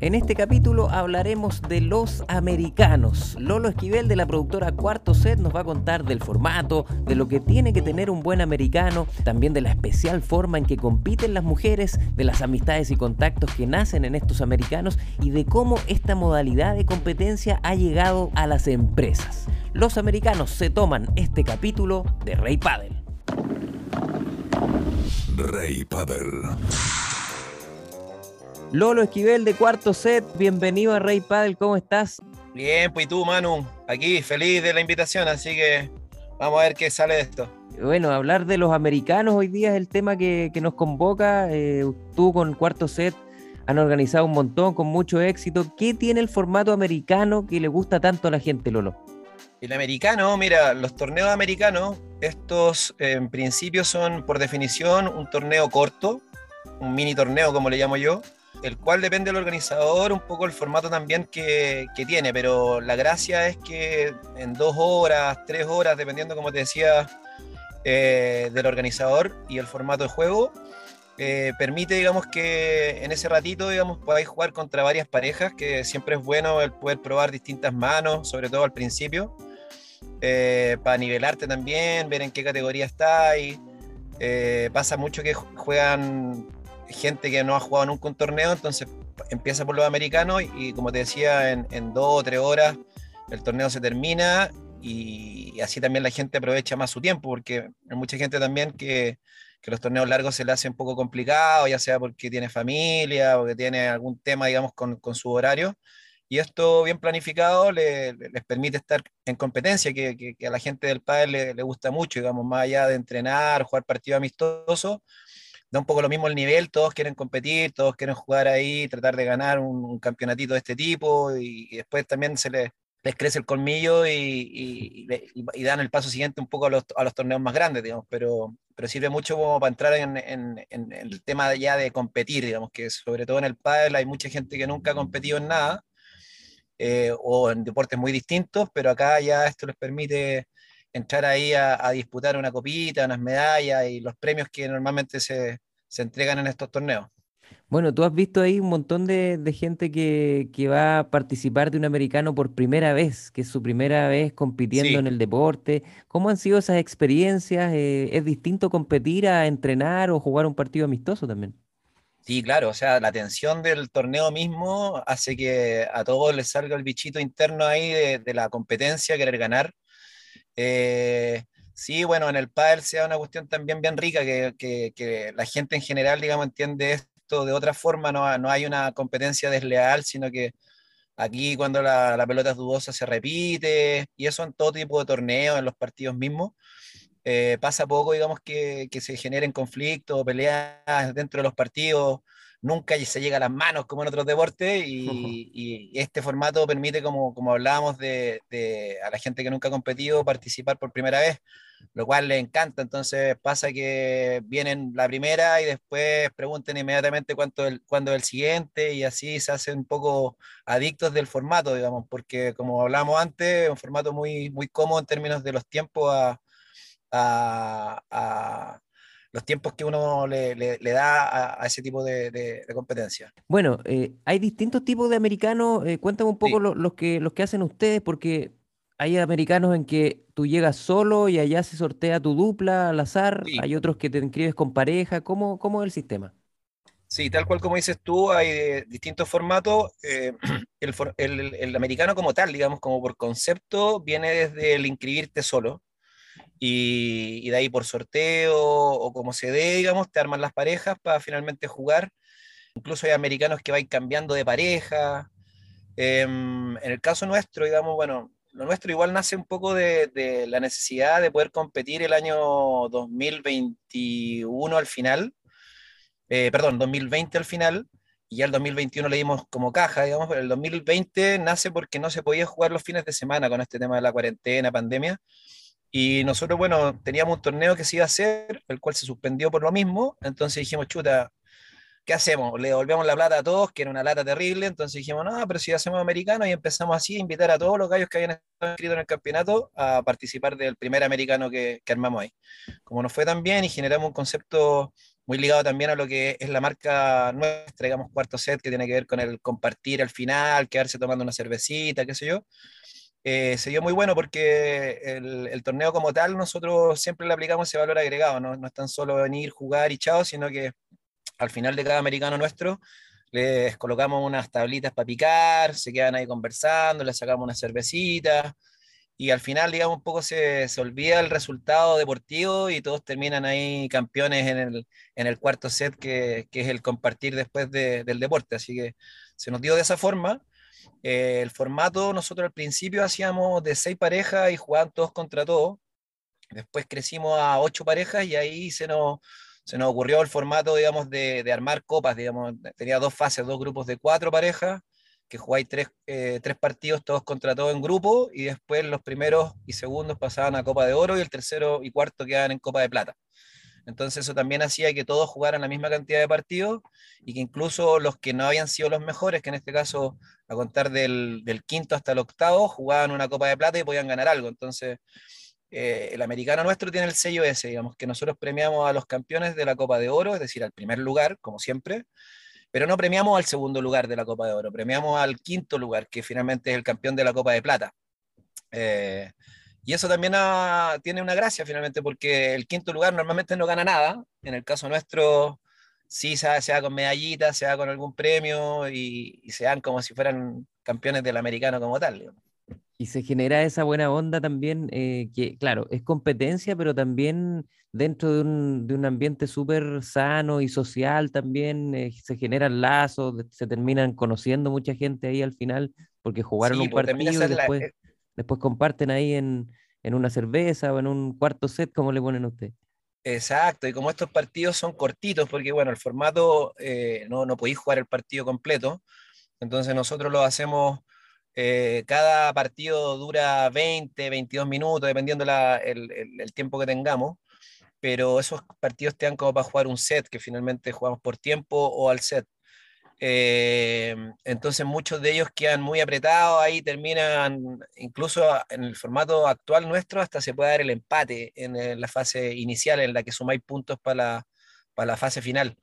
En este capítulo hablaremos de los americanos. Lolo Esquivel de la productora Cuarto Set nos va a contar del formato, de lo que tiene que tener un buen americano, también de la especial forma en que compiten las mujeres, de las amistades y contactos que nacen en estos americanos y de cómo esta modalidad de competencia ha llegado a las empresas. Los americanos se toman este capítulo de Rey Paddle. Rey Paddle. Lolo Esquivel de Cuarto Set, bienvenido a Rey Paddle, ¿cómo estás? Bien, pues y tú, Manu, aquí feliz de la invitación, así que vamos a ver qué sale de esto. Bueno, hablar de los americanos hoy día es el tema que, que nos convoca. Eh, tú con Cuarto Set han organizado un montón, con mucho éxito. ¿Qué tiene el formato americano que le gusta tanto a la gente, Lolo? El americano, mira, los torneos americanos, estos en principio son por definición un torneo corto, un mini torneo como le llamo yo, el cual depende del organizador, un poco el formato también que, que, tiene, pero la gracia es que en dos horas, tres horas, dependiendo, como te decía, eh, del organizador y el formato de juego, eh, permite, digamos, que en ese ratito, digamos, podáis jugar contra varias parejas, que siempre es bueno el poder probar distintas manos, sobre todo al principio, eh, para nivelarte también, ver en qué categoría estáis. pasa mucho que juegan gente que no ha jugado nunca un torneo, entonces empieza por los americanos y, como te decía, en, dos o tres horas el torneo se termina y, así también la gente aprovecha más su tiempo, porque hay mucha gente también que, los torneos largos se le hace un poco complicado, ya sea porque tiene familia o que tiene algún tema, digamos, con, con su horario. Y esto bien planificado le, les permite estar en competencia, que, a la gente del padre le, gusta mucho, digamos, más allá de entrenar, jugar partidos amistosos, da un poco lo mismo el nivel, todos quieren competir, todos quieren jugar ahí, tratar de ganar un, un campeonatito de este tipo y, y después también se les, les, crece el colmillo y, y, y, dan el paso siguiente un poco a los, a los, torneos más grandes, digamos, pero, pero sirve mucho como para entrar en, en, en, el tema ya de competir, digamos, que sobre todo en el pádel hay mucha gente que nunca ha competido en nada eh, o en deportes muy distintos, pero acá ya esto les permite entrar ahí a, a, disputar una copita, unas medallas y los premios que normalmente se, se entregan en estos torneos. Bueno, tú has visto ahí un montón de, de gente que, que, va a participar de un americano por primera vez, que es su primera vez compitiendo sí. en el deporte. ¿Cómo han sido esas experiencias? Eh, ¿Es distinto competir a entrenar o jugar un partido amistoso también? Sí, claro, o sea, la tensión del torneo mismo hace que a todos les salga el bichito interno ahí de, de la competencia, querer ganar. Eh, sí, bueno, en el pádel sea una cuestión también bien rica, que, que, que, la gente en general, digamos, entiende esto de otra forma, no, no hay una competencia desleal, sino que aquí cuando la, la, pelota es dudosa se repite, y eso en todo tipo de torneos, en los partidos mismos. Eh, pasa poco, digamos, que, que se generen conflictos, peleas dentro de los partidos, nunca se llega a las manos como en otros deportes y, uh -huh. y este formato permite, como, como hablábamos, de, de, a la gente que nunca ha competido participar por primera vez, lo cual le encanta. Entonces pasa que vienen la primera y después pregunten inmediatamente cuánto el, cuándo es el siguiente y así se hacen un poco adictos del formato, digamos, porque como hablábamos antes, es un formato muy, muy cómodo en términos de los tiempos a, a, a los tiempos que uno le, le, le da a, a, ese tipo de, de, de competencia. Bueno, eh, hay distintos tipos de americanos. Eh, cuéntame un poco sí. lo, los, que, los que hacen ustedes, porque hay americanos en que tú llegas solo y allá se sortea tu dupla al azar. Sí. Hay otros que te inscribes con pareja. ¿Cómo, cómo es el sistema? Sí, tal cual como dices tú, hay eh, distintos formatos. Eh, el, el, el, americano como tal, digamos, como por concepto, viene desde el inscribirte solo y, y, de ahí por sorteo o como se dé, digamos, te arman las parejas para finalmente jugar. Incluso hay americanos que van cambiando de pareja. Eh, en el caso nuestro, digamos, bueno, lo nuestro igual nace un poco de, de, la necesidad de poder competir el año 2021 al final, eh, perdón, 2020 al final, y ya el 2021 le dimos como caja, digamos, pero el 2020 nace porque no se podía jugar los fines de semana con este tema de la cuarentena, pandemia, y nosotros, bueno, teníamos un torneo que se iba a hacer, el cual se suspendió por lo mismo, entonces dijimos, chuta, ¿qué hacemos? Le devolvemos la plata a todos, que era una lata terrible, entonces dijimos, no, pero si hacemos americano y empezamos así a invitar a todos los gallos que habían estado inscritos en el campeonato a participar del primer americano que, que armamos ahí. Como nos fue tan bien y generamos un concepto muy ligado también a lo que es la marca nuestra, digamos, cuarto set, que tiene que ver con el compartir al final, quedarse tomando una cervecita, qué sé yo. Eh, se dio muy bueno porque el, torneo como tal, nosotros siempre le aplicamos ese valor agregado, ¿no? no es tan solo venir, jugar y chao, sino que al final de cada americano nuestro les colocamos unas tablitas para picar, se quedan ahí conversando, les sacamos una cervecita y al final, digamos, un poco se, se, olvida el resultado deportivo y todos terminan ahí campeones en el, en el cuarto set, que, que, es el compartir después de, del deporte. Así que se nos dio de esa forma. Eh, el formato, nosotros al principio hacíamos de seis parejas y jugaban todos contra todos. Después crecimos a ocho parejas y ahí se nos, se nos ocurrió el formato, digamos, de, de armar copas, digamos, tenía dos fases, dos grupos de cuatro parejas que jugáis tres, eh, tres, partidos todos contra todos en grupo y después los primeros y segundos pasaban a Copa de Oro y el tercero y cuarto quedaban en Copa de Plata. Entonces eso también hacía que todos jugaran la misma cantidad de partidos y que incluso los que no habían sido los mejores, que en este caso a contar del, quinto hasta el octavo, jugaban una Copa de Plata y podían ganar algo. Entonces eh, el americano nuestro tiene el sello ese, digamos, que nosotros premiamos a los campeones de la Copa de Oro, es decir, al primer lugar, como siempre, pero no premiamos al segundo lugar de la Copa de Oro, premiamos al quinto lugar, que finalmente es el campeón de la Copa de Plata. Eh, y eso también tiene una gracia finalmente, porque el quinto lugar normalmente no gana nada. En el caso nuestro, sí se, se da con medallitas, se da con algún premio y, y, se dan como si fueran campeones del americano como tal. Y se genera esa buena onda también, eh, que claro, es competencia, pero también dentro de un, de un ambiente súper sano y social también eh, se generan lazos, se terminan conociendo mucha gente ahí al final, porque jugaron un pues, partido y después, después comparten ahí en, en una cerveza o en un cuarto set, como le ponen a usted. Exacto, y como estos partidos son cortitos, porque bueno, el formato no, no podéis jugar el partido completo, entonces nosotros lo hacemos eh, cada partido dura 20, 22 minutos, dependiendo el, el, tiempo que tengamos, pero esos partidos te dan como para jugar un set, que finalmente jugamos por tiempo o al set. Eh, entonces muchos de ellos quedan muy apretados, ahí terminan, incluso en el formato actual nuestro, hasta se puede dar el empate en la fase inicial, en la que sumáis puntos para la, para la fase final.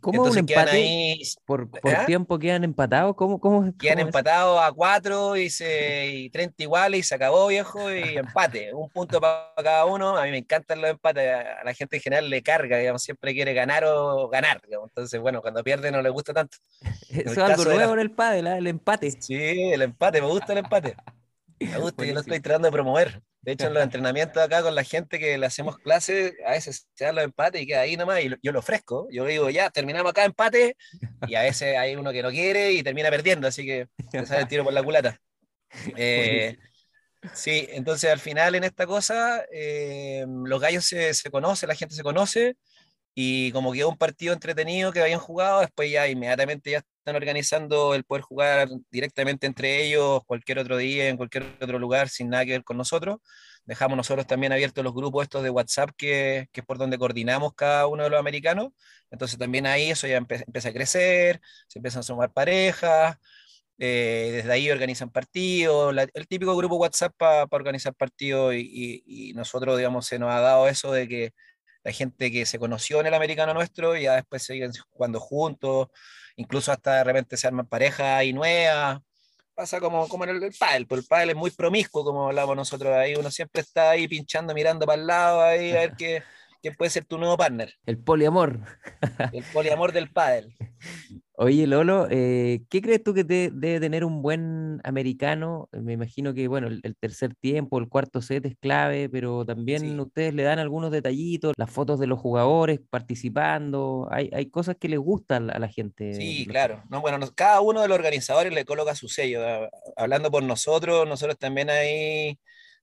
¿Cómo un empate ahí, por, por ¿ah? tiempo quedan empatados? ¿Cómo, cómo, quedan empatados a cuatro y, se, y 30 iguales y se acabó, viejo, y empate. Un punto para cada uno. A mí me encantan los empates. A la gente en general le carga, digamos, siempre quiere ganar o ganar. Entonces, bueno, cuando pierde no le gusta tanto. Eso es algo nuevo en el pádel, ¿eh? el empate. Sí, el empate, me gusta el empate. Me gusta, yo lo estoy tratando de promover. De hecho, en los entrenamientos acá con la gente que le hacemos clases, a veces se dan los empates y queda ahí nomás, y yo lo ofrezco. Yo digo, ya, terminamos acá empate, y a veces hay uno que no quiere y termina perdiendo, así que se sale el tiro por la culata. Eh, sí, entonces al final en esta cosa, eh, los gallos se, se conocen, la gente se conoce, y como quedó un partido entretenido que habían jugado, después ya inmediatamente ya están organizando el poder jugar directamente entre ellos cualquier otro día, en cualquier otro lugar, sin nada que ver con nosotros. Dejamos nosotros también abiertos los grupos estos de WhatsApp, que, que es por donde coordinamos cada uno de los americanos. Entonces también ahí eso ya empieza a crecer, se empiezan a sumar parejas, eh, desde ahí organizan partidos, el típico grupo WhatsApp para organizar partidos y, y, y, nosotros, digamos, se nos ha dado eso de que la gente que se conoció en el americano nuestro y ya después siguen jugando juntos, incluso hasta de repente se arman parejas y nuevas. Pasa como, como en el, el pádel, pues el pádel es muy promiscuo, como hablamos nosotros ahí, uno siempre está ahí pinchando, mirando para el lado, ahí a ver qué, quién puede ser tu nuevo partner. El poliamor. El poliamor del pádel. Oye, Lolo, eh, ¿qué crees tú que debe tener un buen americano? Me imagino que, bueno, el, tercer tiempo, el cuarto set es clave, pero también ustedes le dan algunos detallitos, las fotos de los jugadores participando, hay, hay cosas que les gustan a la gente. Sí, claro. No, bueno, cada uno de los organizadores le coloca su sello. Hablando por nosotros, nosotros también ahí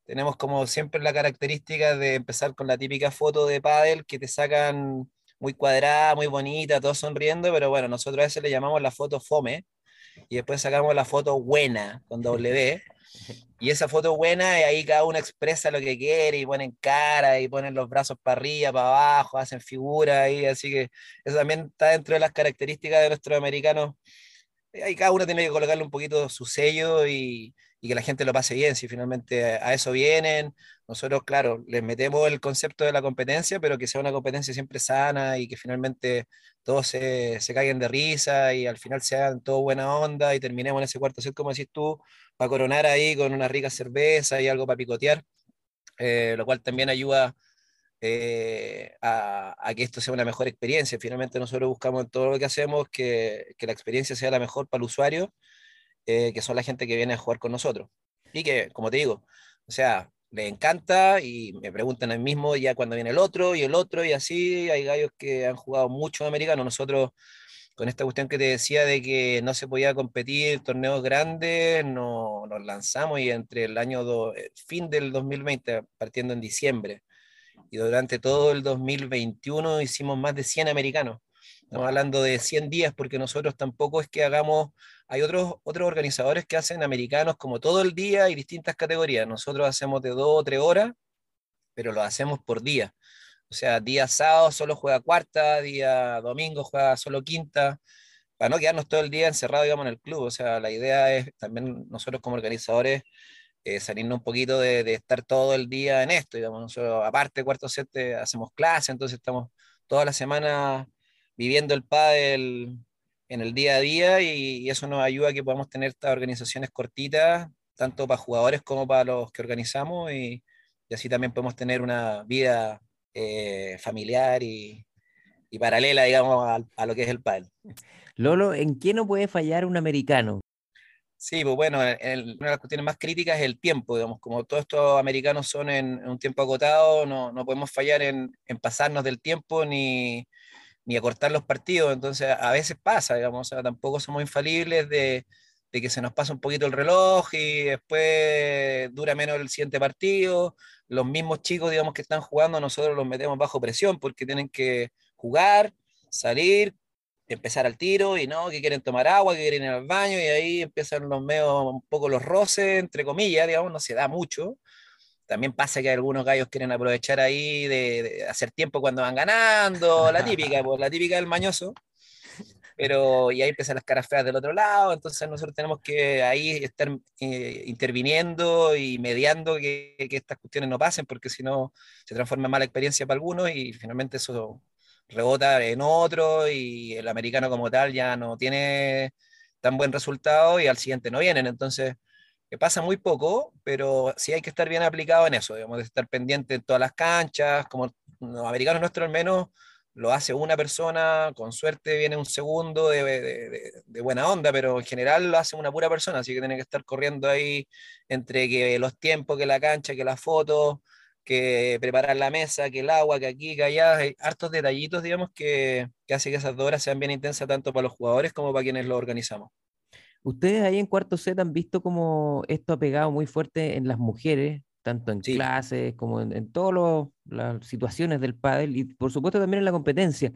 tenemos como siempre la característica de empezar con la típica foto de pádel que te sacan muy cuadrada, muy bonita, todos sonriendo, pero bueno, nosotros a veces le llamamos la foto fome y después sacamos la foto buena con W. Y esa foto buena, y ahí cada uno expresa lo que quiere y ponen cara y ponen los brazos para arriba, para abajo, hacen figuras ahí, así que eso también está dentro de las características de nuestros americanos ahí cada uno tiene que colocarle un poquito su sello y, y que la gente lo pase bien, si finalmente a eso vienen. Nosotros, claro, les metemos el concepto de la competencia, pero que sea una competencia siempre sana y que finalmente todos se, se caigan de risa y al final sean todo buena onda y terminemos en ese cuarto set, como decís tú, para coronar ahí con una rica cerveza y algo para picotear, eh, lo cual también ayuda eh, a, a, que esto sea una mejor experiencia. Finalmente nosotros buscamos en todo lo que hacemos que, que la experiencia sea la mejor para el usuario, eh, que son la gente que viene a jugar con nosotros. Y que, como te digo, o sea, les encanta y me preguntan el mismo ya cuando viene el otro y el otro y así. Hay gallos que han jugado mucho americano. Nosotros, con esta cuestión que te decía de que no se podía competir torneos grandes, no, nos lanzamos y entre el año, do, fin del 2020, partiendo en diciembre, y durante todo el 2021 hicimos más de 100 americanos. Estamos hablando de 100 días porque nosotros tampoco es que hagamos, hay otros, otros organizadores que hacen americanos como todo el día y distintas categorías. Nosotros hacemos de 2 o 3 horas, pero lo hacemos por día. O sea, día sábado solo juega cuarta, día domingo juega solo quinta, para no quedarnos todo el día encerrados, digamos, en el club. O sea, la idea es también nosotros como organizadores eh, salirnos un poquito de, estar todo el día en esto, digamos. Nosotros, aparte, cuarto set, hacemos clase, entonces estamos toda la semana viviendo el pádel en el día a día y, y, eso nos ayuda a que podamos tener estas organizaciones cortitas, tanto para jugadores como para los que organizamos y, y así también podemos tener una vida eh, familiar y, y, paralela, digamos, a, a, lo que es el pádel. Lolo, ¿en qué no puede fallar un americano? Sí, pues bueno, el, una de las cuestiones más críticas es el tiempo, digamos, como todos estos americanos son en, en un tiempo acotado, no, no podemos fallar en, en pasarnos del tiempo ni, ni acortar los partidos, entonces a veces pasa, digamos, tampoco somos infalibles de, de, que se nos pasa un poquito el reloj y después dura menos el siguiente partido, los mismos chicos, digamos, que están jugando, nosotros los metemos bajo presión porque tienen que jugar, salir, empezar al tiro y no, que quieren tomar agua, que quieren ir al baño y ahí empiezan los medios, un poco los roces, entre comillas, digamos, no se da mucho, también pasa que algunos gallos quieren aprovechar ahí de, de, hacer tiempo cuando van ganando, la típica, pues, la típica del mañoso. Pero y ahí empiezan las caras feas del otro lado, entonces nosotros tenemos que ahí estar eh, interviniendo y mediando que, que, estas cuestiones no pasen, porque si no se transforma en mala experiencia para algunos y finalmente eso rebota en otro y el americano como tal ya no tiene tan buen resultado y al siguiente no vienen. Entonces, pasa muy poco, pero sí hay que estar bien aplicado en eso, digamos, de estar pendiente en todas las canchas, como los americanos nuestros al menos lo hace una persona, con suerte viene un segundo de, buena onda, pero en general lo hace una pura persona, así que tiene que estar corriendo ahí entre que los tiempos, que la cancha, que las fotos, que preparar la mesa, que el agua, que aquí, que allá, hay hartos detallitos, digamos, que, que hace que esas dos horas sean bien intensas tanto para los jugadores como para quienes lo organizamos. Ustedes ahí en cuarto set han visto como esto ha pegado muy fuerte en las mujeres, tanto en sí. clases como en, en todas las situaciones del pádel y por supuesto también en la competencia.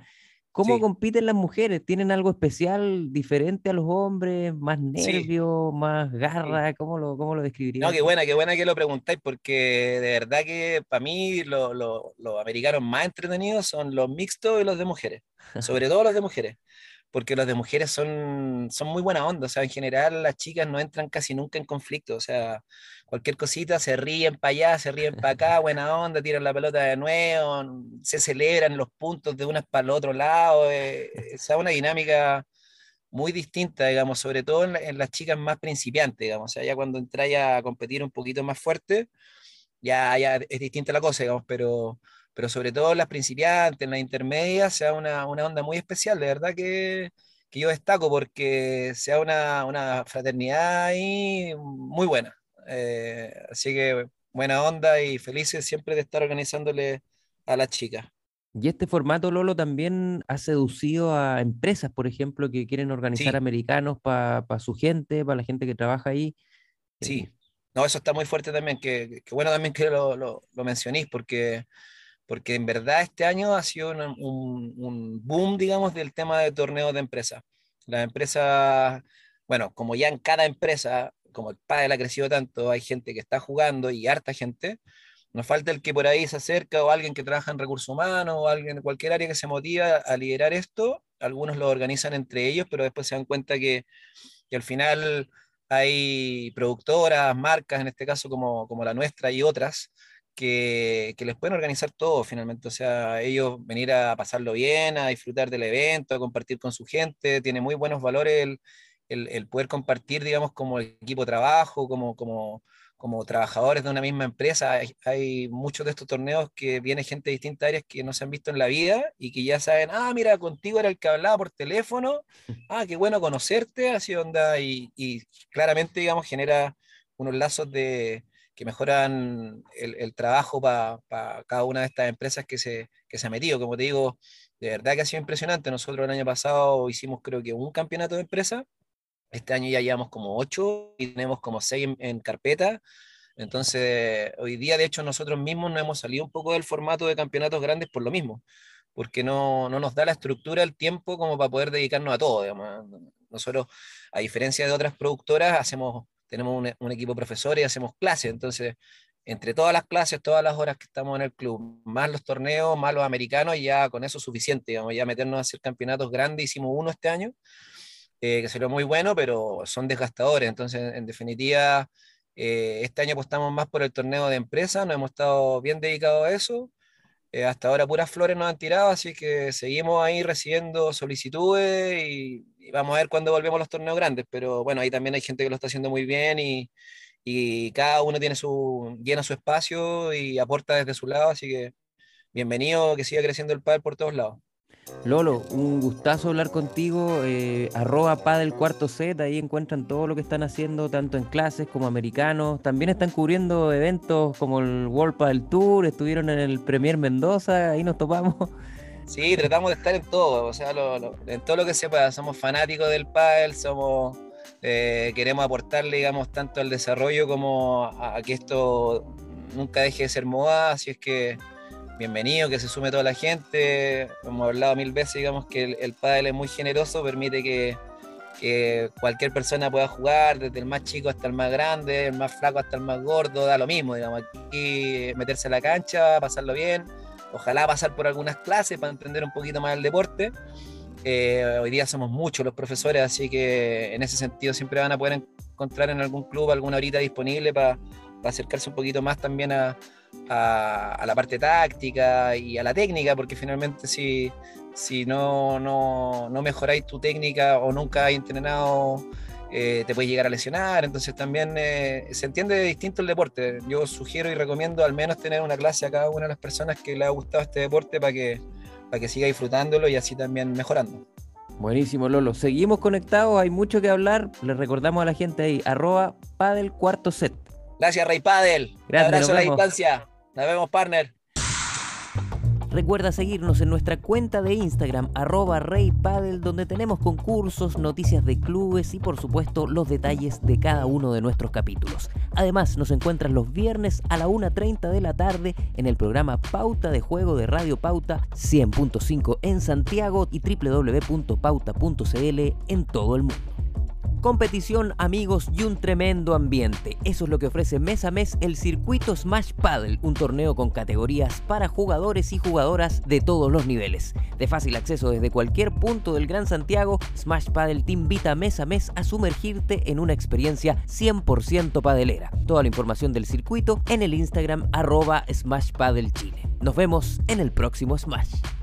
¿Cómo sí. compiten las mujeres? ¿Tienen algo especial diferente a los hombres? ¿Más nervios? Sí. ¿Más garra? ¿Cómo lo, cómo lo describirías? No, qué buena, qué buena que lo preguntáis, porque de verdad que para mí los lo, lo americanos más entretenidos son los mixtos y los de mujeres, sobre todo los de mujeres porque los de mujeres son, son muy buena onda, o sea, en general las chicas no entran casi nunca en conflicto, o sea, cualquier cosita se ríen para allá, se ríen para acá, buena onda, tiran la pelota de nuevo, se celebran los puntos de unas para el otro lado, eh, o sea, una dinámica muy distinta, digamos, sobre todo en, en, las chicas más principiantes, digamos, o sea, ya cuando entráis a competir un poquito más fuerte, ya, ya es distinta la cosa, digamos, pero pero sobre todo las principiantes, en las intermedias, sea una, una onda muy especial, de verdad que, que yo destaco porque sea una, una fraternidad ahí muy buena. Eh, así que buena onda y felices siempre de estar organizándole a las chicas. Y este formato, Lolo, también ha seducido a empresas, por ejemplo, que quieren organizar sí. americanos para pa su gente, para la gente que trabaja ahí. Sí, no, eso está muy fuerte también, que, que bueno también que lo, lo, lo mencionéis, porque porque en verdad este año ha sido un, boom, digamos, del tema de torneos de empresas. Las empresas, bueno, como ya en cada empresa, como el pádel ha crecido tanto, hay gente que está jugando y harta gente, nos falta el que por ahí se acerca o alguien que trabaja en recursos humanos o alguien de cualquier área que se motiva a liderar esto algunos lo organizan entre ellos, pero después se dan cuenta que, que al final hay productoras, marcas, en este caso como, como la nuestra y otras, que, que, les pueden organizar todo finalmente. O sea, ellos venir a pasarlo bien, a disfrutar del evento, a compartir con su gente, tiene muy buenos valores el, el, el poder compartir, digamos, como equipo de trabajo, como, como, como trabajadores de una misma empresa. Hay, muchos de estos torneos que viene gente de distintas áreas que no se han visto en la vida y que ya saben, ah, mira, contigo era el que hablaba por teléfono, ah, qué bueno conocerte, así onda, y, y claramente, digamos, genera unos lazos de, que mejoran el, el trabajo para pa cada una de estas empresas que se, que se ha metido. Como te digo, de verdad que ha sido impresionante. Nosotros el año pasado hicimos creo que un campeonato de empresa este año ya llevamos como ocho y tenemos como seis en, en, carpeta. Entonces, hoy día, de hecho, nosotros mismos nos hemos salido un poco del formato de campeonatos grandes por lo mismo, porque no, no nos da la estructura, el tiempo como para poder dedicarnos a todo. Digamos. Nosotros, a diferencia de otras productoras, hacemos, tenemos un, un equipo de profesores y hacemos clases. Entonces, entre todas las clases, todas las horas que estamos en el club, más los torneos, más los americanos, ya con eso es suficiente. Digamos, ya meternos a hacer campeonatos grandes, hicimos uno este año eh, que sería muy bueno, pero son desgastadores. Entonces, en definitiva, eh, este año apostamos más por el torneo de empresa, nos hemos estado bien dedicados a eso. Eh, hasta ahora puras flores nos han tirado, así que seguimos ahí recibiendo solicitudes y, vamos a ver cuándo volvemos a los torneos grandes. Pero bueno, ahí también hay gente que lo está haciendo muy bien y, y cada uno tiene su, llena su espacio y aporta desde su lado, así que bienvenido, que siga creciendo el pádel por todos lados. Lolo, un gustazo hablar contigo. Eh, arroba Padel Cuarto Z, ahí encuentran todo lo que están haciendo, tanto en clases como americanos. También están cubriendo eventos como el World Padel Tour, estuvieron en el Premier Mendoza, ahí nos topamos. Sí, tratamos de estar en todo, o sea, en todo lo que se pueda. Somos fanáticos del pádel, somos, eh, queremos aportarle, digamos, tanto al desarrollo como a, a que esto nunca deje de ser moda, así es que bienvenido, que se sume toda la gente. Hemos hablado mil veces, digamos, que el, el pádel es muy generoso, permite que, cualquier persona pueda jugar, desde el más chico hasta el más grande, el más flaco hasta el más gordo, da lo mismo, digamos, aquí meterse a la cancha, pasarlo bien, ojalá pasar por algunas clases para entender un poquito más el deporte. Eh, hoy día somos muchos los profesores, así que en ese sentido siempre van a poder encontrar en algún club alguna horita disponible para acercarse un poquito más también a, a, la parte táctica y a la técnica, porque finalmente si, si no, no, no mejoráis tu técnica o nunca has entrenado, eh, te puedes llegar a lesionar, entonces también eh, se entiende distinto el deporte. Yo sugiero y recomiendo al menos tener una clase a cada una de las personas que le ha gustado este deporte para que, para que siga disfrutándolo y así también mejorando. Buenísimo, Lolo. Seguimos conectados, hay mucho que hablar. Les recordamos a la gente ahí, arroba padel cuarto set. Gracias, Rey Padel. Gracias, Un abrazo a la distancia. Nos vemos, partner. Recuerda seguirnos en nuestra cuenta de Instagram, arroba reypadel, donde tenemos concursos, noticias de clubes y por supuesto los detalles de cada uno de nuestros capítulos. Además, nos encuentras los viernes a la 1.30 de la tarde en el programa Pauta de Juego de Radio Pauta 100.5 en Santiago y www.pauta.cl en todo el mundo competición, amigos y un tremendo ambiente. Eso es lo que ofrece mes a mes el circuito Smash Paddle, un torneo con categorías para jugadores y jugadoras de todos los niveles. De fácil acceso desde cualquier punto del Gran Santiago, Smash Paddle te invita mes a mes a sumergirte en una experiencia 100% padelera. Toda la información del circuito en el Instagram arroba Smash Chile. Nos vemos en el próximo Smash.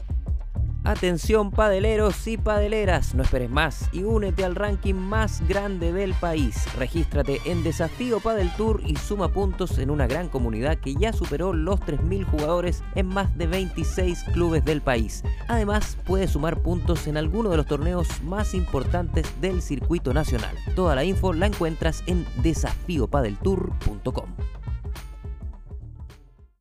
Atención padeleros y padeleras, no esperes más y únete al ranking más grande del país. Regístrate en Desafío Padel Tour y suma puntos en una gran comunidad que ya superó los 3.000 jugadores en más de 26 clubes del país. Además, puedes sumar puntos en alguno de los torneos más importantes del circuito nacional. Toda la info la encuentras en desafiopadeltour.com.